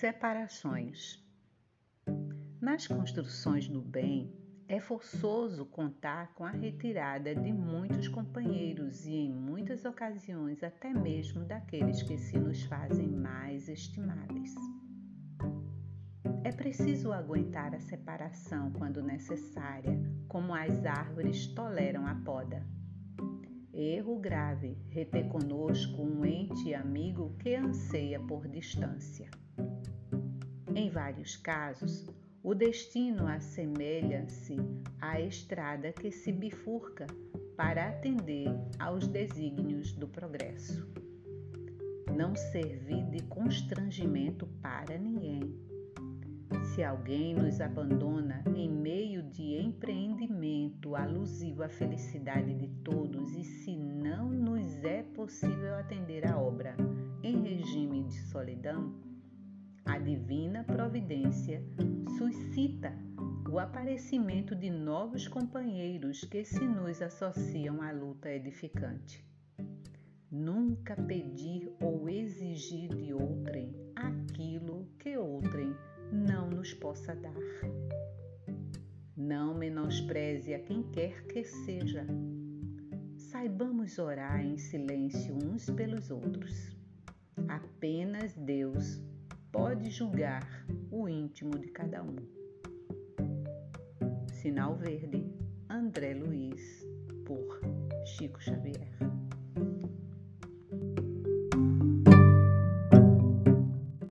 Separações. Nas construções do bem, é forçoso contar com a retirada de muitos companheiros e, em muitas ocasiões, até mesmo daqueles que se nos fazem mais estimáveis. É preciso aguentar a separação quando necessária, como as árvores toleram a poda. Erro grave reter conosco um ente amigo que anseia por distância. Em vários casos, o destino assemelha-se à estrada que se bifurca para atender aos desígnios do progresso. Não servir de constrangimento para ninguém. Se alguém nos abandona em meio de empreendimento alusivo à felicidade de todos e se não nos é possível atender a obra em regime de solidão, a divina providência suscita o aparecimento de novos companheiros que se nos associam à luta edificante. Nunca pedir ou exigir de outrem aquilo que outrem não nos possa dar. Não menospreze a quem quer que seja. Saibamos orar em silêncio uns pelos outros. Apenas Deus pode julgar o íntimo de cada um. Sinal Verde, André Luiz, por Chico Xavier.